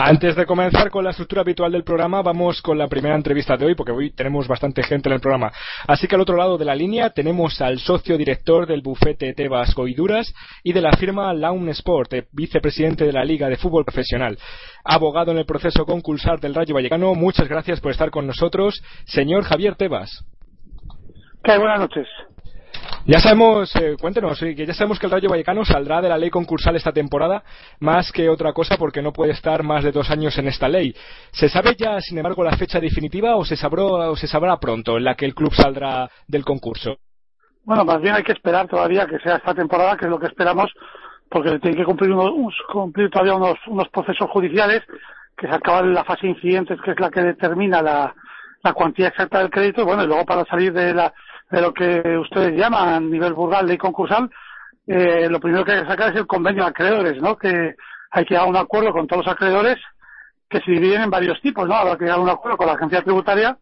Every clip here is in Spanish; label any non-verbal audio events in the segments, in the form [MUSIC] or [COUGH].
Antes de comenzar con la estructura habitual del programa, vamos con la primera entrevista de hoy, porque hoy tenemos bastante gente en el programa. Así que al otro lado de la línea tenemos al socio director del bufete Tebas Goiduras y de la firma Laun Sport, eh, vicepresidente de la Liga de Fútbol Profesional. Abogado en el proceso concursar del Rayo Vallecano, muchas gracias por estar con nosotros, señor Javier Tebas. Buenas noches. Ya sabemos, eh, cuéntenos, que ya sabemos que el Rayo Vallecano saldrá de la ley concursal esta temporada, más que otra cosa porque no puede estar más de dos años en esta ley. ¿Se sabe ya, sin embargo, la fecha definitiva o se, sabrá, o se sabrá pronto en la que el club saldrá del concurso? Bueno, más bien hay que esperar todavía que sea esta temporada, que es lo que esperamos, porque tiene que cumplir, unos, cumplir todavía unos, unos procesos judiciales, que se acaba la fase de incidentes, que es la que determina la, la cuantía exacta del crédito, y bueno, y luego para salir de la de lo que ustedes llaman a nivel burgal, ley concursal, eh, lo primero que hay que sacar es el convenio de acreedores, ¿no? Que hay que dar un acuerdo con todos los acreedores que se dividen en varios tipos, ¿no? Habrá que dar un acuerdo con la agencia tributaria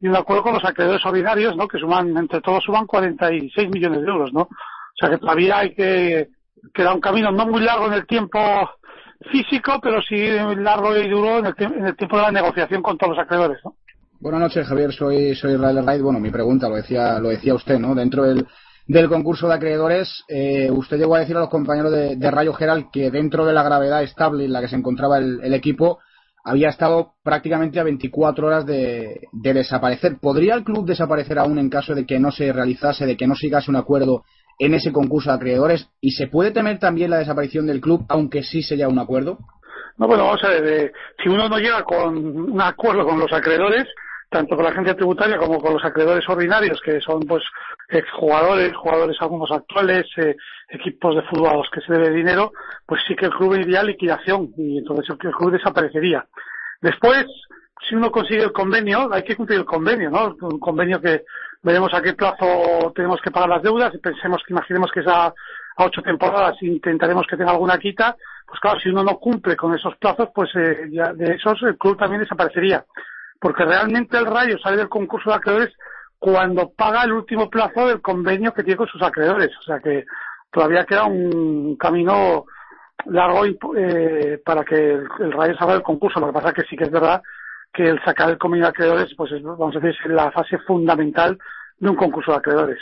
y un acuerdo con los acreedores ordinarios, ¿no? Que suman, entre todos suman 46 millones de euros, ¿no? O sea que todavía hay que, queda un camino no muy largo en el tiempo físico, pero sí largo y duro en el, en el tiempo de la negociación con todos los acreedores, ¿no? Buenas noches, Javier. Soy, soy Israel Wright. Bueno, mi pregunta lo decía, lo decía usted, ¿no? Dentro del, del concurso de acreedores, eh, usted llegó a decir a los compañeros de, de, Rayo Geral que dentro de la gravedad estable en la que se encontraba el, equipo, había estado prácticamente a 24 horas de, de, desaparecer. ¿Podría el club desaparecer aún en caso de que no se realizase, de que no sigase un acuerdo en ese concurso de acreedores? ¿Y se puede temer también la desaparición del club, aunque sí se haya un acuerdo? No, bueno, vamos a ver, eh, si uno no llega con un acuerdo con los acreedores, tanto con la agencia tributaria como con los acreedores ordinarios, que son pues exjugadores, jugadores algunos actuales, eh, equipos de fútbol a los que se debe dinero, pues sí que el club iría a liquidación y entonces el club desaparecería. Después, si uno consigue el convenio, hay que cumplir el convenio, ¿no? Un convenio que veremos a qué plazo tenemos que pagar las deudas y pensemos que imaginemos que es a, a ocho temporadas e intentaremos que tenga alguna quita, pues claro, si uno no cumple con esos plazos, pues eh, ya de esos el club también desaparecería porque realmente el Rayo sale del concurso de acreedores cuando paga el último plazo del convenio que tiene con sus acreedores. O sea que todavía queda un camino largo eh, para que el, Rayo salga del concurso. Lo que pasa es que sí que es verdad que el sacar el convenio de acreedores, pues es, vamos a decir, es la fase fundamental de un concurso de acreedores.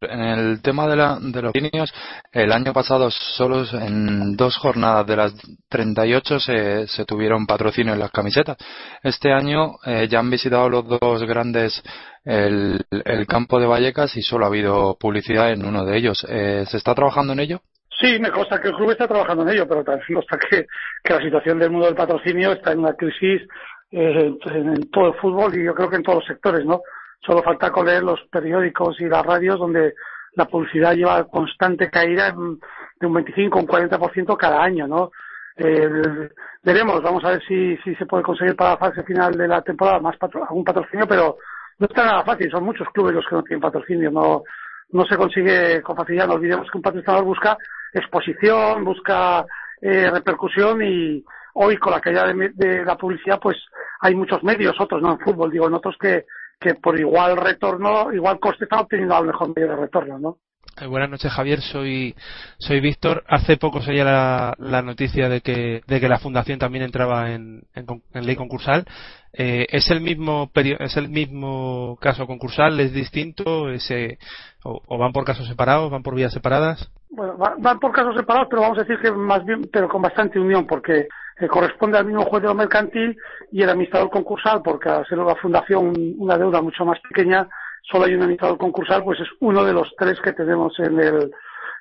En el tema de, la, de los niños, el año pasado solo en dos jornadas de las 38 se, se tuvieron patrocinio en las camisetas. Este año eh, ya han visitado los dos grandes el, campo de Vallecas y solo ha habido publicidad en uno de ellos. Eh, ¿Se está trabajando en ello? Sí, me consta que el club está trabajando en ello, pero también consta que, que la situación del mundo del patrocinio está en una crisis eh, en todo el fútbol y yo creo que en todos los sectores, ¿no? Solo falta con leer los periódicos y las radios donde la publicidad lleva constante caída de un 25 o un 40% cada año, ¿no? Eh, veremos, vamos a ver si, si se puede conseguir para la fase final de la temporada más patro, algún patrocinio, pero no está nada fácil, son muchos clubes los que no tienen patrocinio, no, no se consigue con facilidad, no olvidemos que un patrocinador busca exposición, busca eh, repercusión y hoy con la caída de, de, la publicidad pues hay muchos medios, otros no en fútbol, digo, en otros que, que por igual retorno, igual coste está obteniendo al mejor medio de retorno, ¿no? Eh, buenas noches, Javier. Soy soy Víctor. Hace poco salía la, la, noticia de que de que la fundación también entraba en, en, en ley concursal. Eh, es el mismo es el mismo caso concursal, es distinto, ese o, o, van por casos separados, van por vías separadas. Bueno, van por casos separados, pero vamos a decir que más bien, pero con bastante unión, porque que corresponde al mismo juez de lo mercantil y el administrador concursal, porque al ser la fundación una deuda mucho más pequeña, solo hay un administrador concursal, pues es uno de los tres que tenemos en el,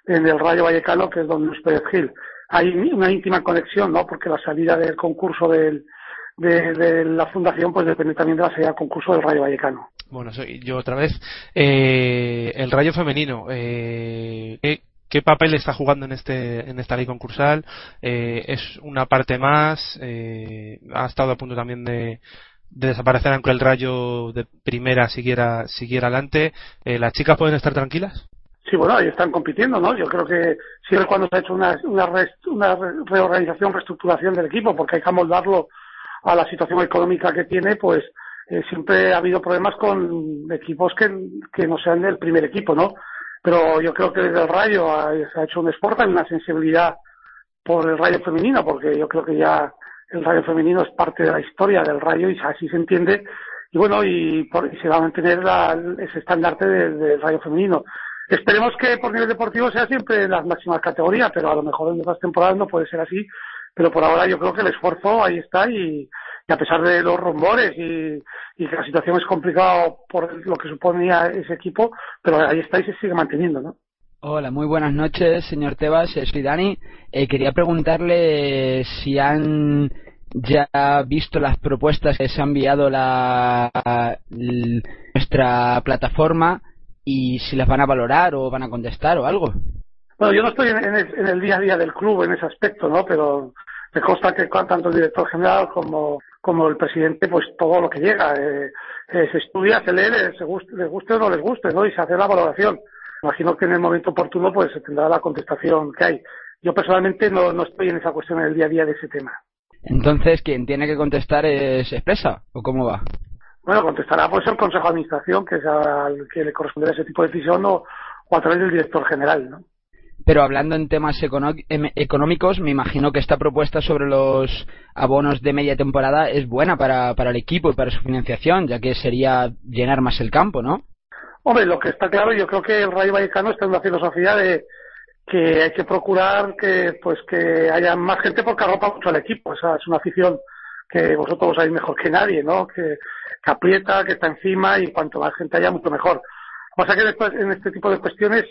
en el Rayo Vallecano, que es don Luis Pérez Gil. Hay una íntima conexión, ¿no? Porque la salida del concurso del, de, de, la fundación pues depende también de la salida del concurso del Rayo Vallecano. Bueno, soy yo otra vez. Eh, el Rayo Femenino, eh, qué papel está jugando en este en esta ley concursal. Eh, es una parte más eh, ha estado a punto también de, de, desaparecer aunque el rayo de primera siguiera siguiera adelante. Eh, las chicas pueden estar tranquilas sí bueno ahí están compitiendo no yo creo que siempre cuando se ha hecho una una, rest, una reorganización reestructuración del equipo porque hay que amoldarlo a la situación económica que tiene pues eh, siempre ha habido problemas con equipos que, que no sean del primer equipo no pero yo creo que desde el Rayo ha, ha hecho un sport, hay una sensibilidad por el Rayo femenino, porque yo creo que ya el Rayo femenino es parte de la historia del Rayo y así se entiende y bueno, y, se va a mantener ese estandarte del Rayo femenino. Esperemos que por nivel deportivo sea siempre las máximas categorías, pero a lo mejor en otras temporadas no puede ser así. Pero por ahora yo creo que el esfuerzo ahí está y, a pesar de los rumores y, que la situación es complicada por lo que suponía ese equipo, pero ahí está y se sigue manteniendo, ¿no? Hola, muy buenas noches, señor Tebas. Soy Dani. Eh, quería preguntarle si han ya visto las propuestas que se ha enviado la, nuestra plataforma y si las van a valorar o van a contestar o algo. Bueno, yo no estoy en el, día a día del club en ese aspecto, ¿no? Pero me consta que tanto el director general como, como el presidente, pues todo lo que llega, eh, eh, se estudia, se lee, se guste, les guste o no les guste, ¿no? Y se hace la valoración. Imagino que en el momento oportuno, pues se tendrá la contestación que hay. Yo personalmente no, no estoy en esa cuestión en el día a día de ese tema. Entonces, ¿quién tiene que contestar es Expresa o cómo va? Bueno, contestará pues el Consejo de Administración, que es al que le corresponde ese tipo de decisión, o, a través del director general, ¿no? Pero hablando en temas em, económicos, me imagino que esta propuesta sobre los abonos de media temporada es buena para, para el equipo y para su financiación, ya que sería llenar más el campo, ¿no? Hombre, lo que está claro, yo creo que el Rayo Vallecano está en una filosofía de que hay que procurar que pues que haya más gente porque arropa mucho al equipo. Esa es una afición que vosotros sabéis mejor que nadie, ¿no? Que aprieta, que está encima y cuanto más gente haya, mucho mejor. Lo pasa que después, en este tipo de cuestiones,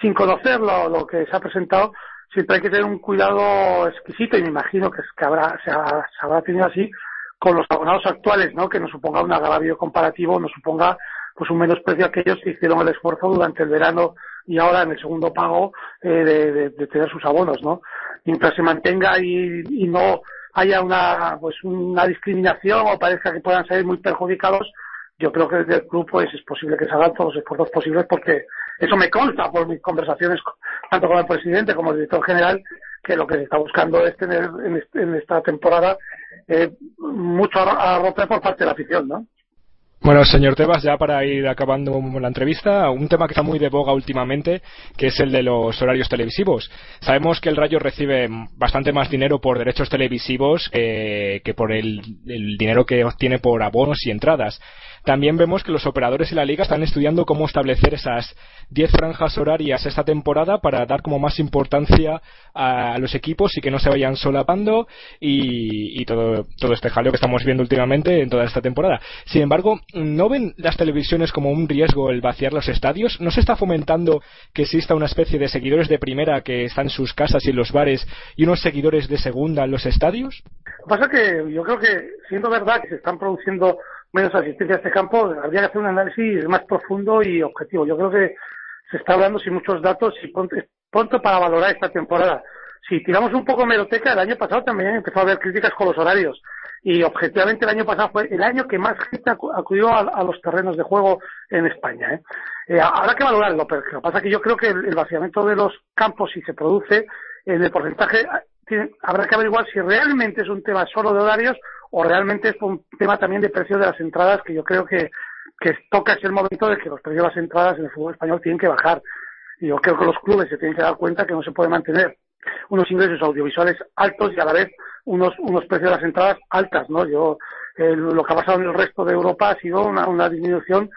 sin conocer lo, que se ha presentado, siempre hay que tener un cuidado exquisito y me imagino que, que habrá, se, habrá tenido así con los abonados actuales, ¿no? Que no suponga un agravio comparativo, no suponga pues un menosprecio a aquellos que hicieron el esfuerzo durante el verano y ahora en el segundo pago eh, de, de, tener sus abonos, ¿no? Mientras se mantenga y, y no haya una pues una discriminación o parezca que puedan salir muy perjudicados, yo creo que desde el club es posible que se hagan todos los esfuerzos posibles porque eso me consta por mis conversaciones tanto con el presidente como el director general que lo que se está buscando es tener en, esta temporada eh, mucho arrope por parte de la afición, ¿no? Bueno, señor Tebas, ya para ir acabando la entrevista, un tema que está muy de boga últimamente, que es el de los horarios televisivos. Sabemos que el Rayo recibe bastante más dinero por derechos televisivos eh, que por el dinero que obtiene por abonos y entradas. También vemos que los operadores y la liga están estudiando cómo establecer esas 10 franjas horarias esta temporada para dar como más importancia a los equipos y que no se vayan solapando y, todo, todo este jaleo que estamos viendo últimamente en toda esta temporada. Sin embargo, ¿no ven las televisiones como un riesgo el vaciar los estadios? ¿No se está fomentando que exista una especie de seguidores de primera que están en sus casas y en los bares y unos seguidores de segunda en los estadios? Pasa que yo creo que, siendo verdad que se están produciendo menos asistencia a este campo, habría que hacer un análisis más profundo y objetivo. Yo creo que se está hablando sin muchos datos y pronto, para valorar esta temporada. Si tiramos un poco meroteca, el año pasado también empezó a haber críticas con los horarios. Y objetivamente el año pasado fue el año que más gente acudió a, los terrenos de juego en España. ¿eh? Eh, habrá que valorarlo, pero lo que pasa es que yo creo que el, vaciamiento de los campos, si se produce, en el porcentaje, habrá que averiguar si realmente es un tema solo de horarios o realmente es un tema también de precios de las entradas que yo creo que, que toca ese el momento de que los precios de las entradas en el fútbol español tienen que bajar. Y yo creo que los clubes se tienen que dar cuenta que no se puede mantener unos ingresos audiovisuales altos y a la vez unos, unos precios de las entradas altas, ¿no? Yo, eh, lo que ha pasado en el resto de Europa ha sido una, una disminución.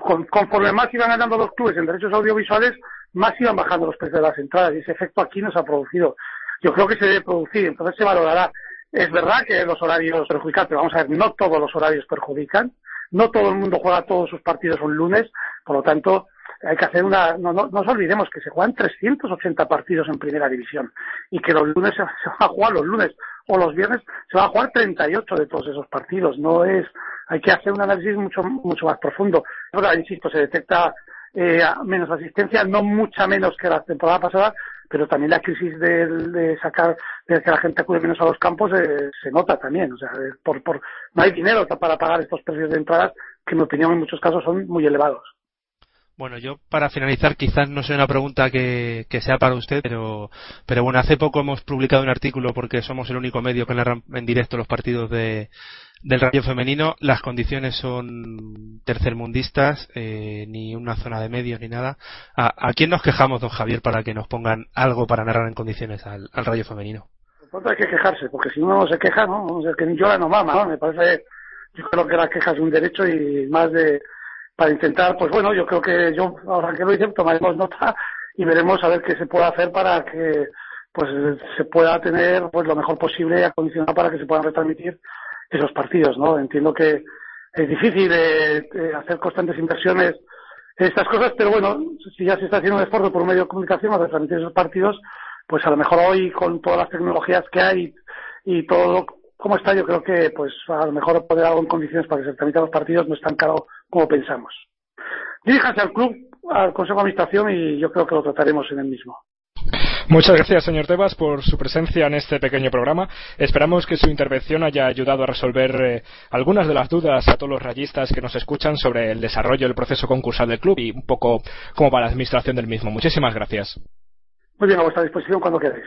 conforme más iban ganando los clubes en derechos audiovisuales, más iban bajando los precios de las entradas y ese efecto aquí no se ha producido. Yo creo que se debe producir, entonces se valorará. Es verdad que los horarios perjudican, pero vamos a ver, no todos los horarios perjudican. No todo el mundo juega todos sus partidos un lunes, por lo tanto, hay que hacer una. No, no, nos olvidemos que se juegan 380 partidos en primera división y que los lunes [LAUGHS] se, van a jugar los lunes o los viernes se van a jugar 38 de todos esos partidos. No es. Hay que hacer un análisis mucho, mucho más profundo. Ahora, insisto, se detecta eh, menos asistencia, no mucha menos que la temporada pasada, pero también la crisis de, sacar, de que la gente acude menos a los campos eh, se nota también. O sea, por, por, no hay dinero para pagar estos precios de entradas que en mi opinión en muchos casos son muy elevados. Bueno, yo para finalizar, quizás no sea una pregunta que, sea para usted, pero, pero bueno, hace poco hemos publicado un artículo porque somos el único medio que narra en directo los partidos de, del Rayo femenino. Las condiciones son tercermundistas, eh, ni una zona de medios ni nada. ¿A, quién nos quejamos, don Javier, para que nos pongan algo para narrar en condiciones al, Rayo femenino? Pues hay que quejarse, porque si uno no se queja, ¿no? El que ni llora no mama, ¿no? Me parece, yo creo que la queja es un derecho y más de, para intentar, pues bueno, yo creo que yo, ahora que lo hice, tomaremos nota y veremos a ver qué se puede hacer para que, pues, se pueda tener, pues, lo mejor posible acondicionado para que se puedan retransmitir esos partidos, ¿no? Entiendo que es difícil eh, eh, hacer constantes inversiones en estas cosas, pero bueno, si ya se está haciendo un esfuerzo por un medio de comunicación para transmitir esos partidos, pues a lo mejor hoy con todas las tecnologías que hay y todo como está, yo creo que pues a lo mejor poder algo en condiciones para que se transmitan los partidos no es tan caro como pensamos. Diríjase al club, al Consejo de Administración y yo creo que lo trataremos en el mismo. Muchas gracias, señor Tebas, por su presencia en este pequeño programa. Esperamos que su intervención haya ayudado a resolver eh, algunas de las dudas a todos los rayistas que nos escuchan sobre el desarrollo del proceso concursal del club y un poco como para la administración del mismo. Muchísimas gracias. Muy bien, a vuestra disposición cuando queráis.